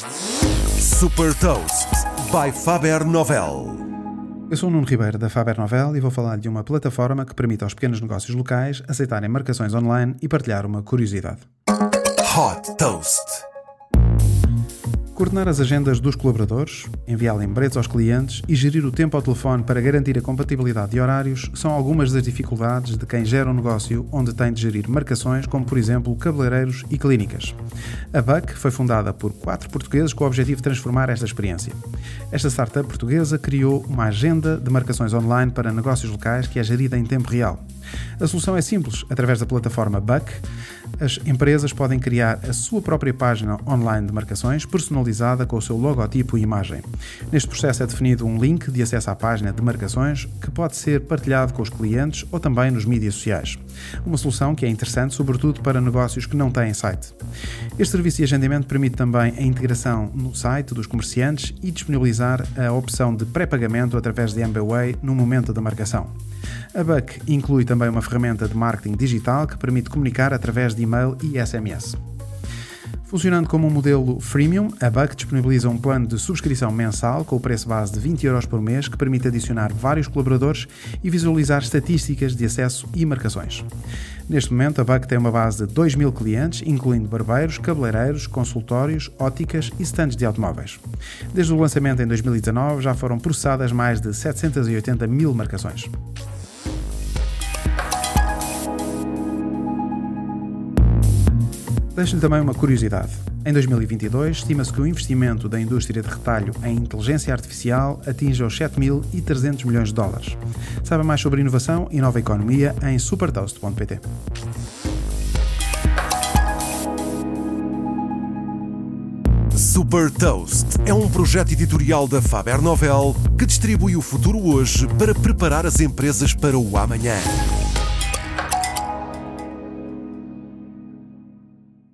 Super Toast by Faber Novel. Eu sou o Nuno Ribeiro da Faber Novel e vou falar de uma plataforma que permite aos pequenos negócios locais aceitarem marcações online e partilhar uma curiosidade. Hot Toast. Coordenar as agendas dos colaboradores, enviar lembretes aos clientes e gerir o tempo ao telefone para garantir a compatibilidade de horários são algumas das dificuldades de quem gera um negócio onde tem de gerir marcações como, por exemplo, cabeleireiros e clínicas. A Buck foi fundada por quatro portugueses com o objetivo de transformar esta experiência. Esta startup portuguesa criou uma agenda de marcações online para negócios locais que é gerida em tempo real. A solução é simples. Através da plataforma Buck, as empresas podem criar a sua própria página online de marcações personalizada com o seu logotipo e imagem. Neste processo é definido um link de acesso à página de marcações que pode ser partilhado com os clientes ou também nos mídias sociais. Uma solução que é interessante, sobretudo para negócios que não têm site. Este serviço de agendamento permite também a integração no site dos comerciantes e disponibilizar a opção de pré-pagamento através de MBWay no momento da marcação. A Buck inclui também uma ferramenta de marketing digital que permite comunicar através de e-mail e SMS. Funcionando como um modelo freemium, a Buck disponibiliza um plano de subscrição mensal com o preço base de 20 euros por mês que permite adicionar vários colaboradores e visualizar estatísticas de acesso e marcações. Neste momento, a Buck tem uma base de 2 mil clientes, incluindo barbeiros, cabeleireiros, consultórios, óticas e stands de automóveis. Desde o lançamento em 2019, já foram processadas mais de 780 mil marcações. Deixo-lhe também uma curiosidade. Em 2022, estima-se que o investimento da indústria de retalho em inteligência artificial atinge os 7.300 milhões de dólares. Saiba mais sobre inovação e nova economia em supertoast.pt. Super Toast é um projeto editorial da Faber Novel que distribui o futuro hoje para preparar as empresas para o amanhã.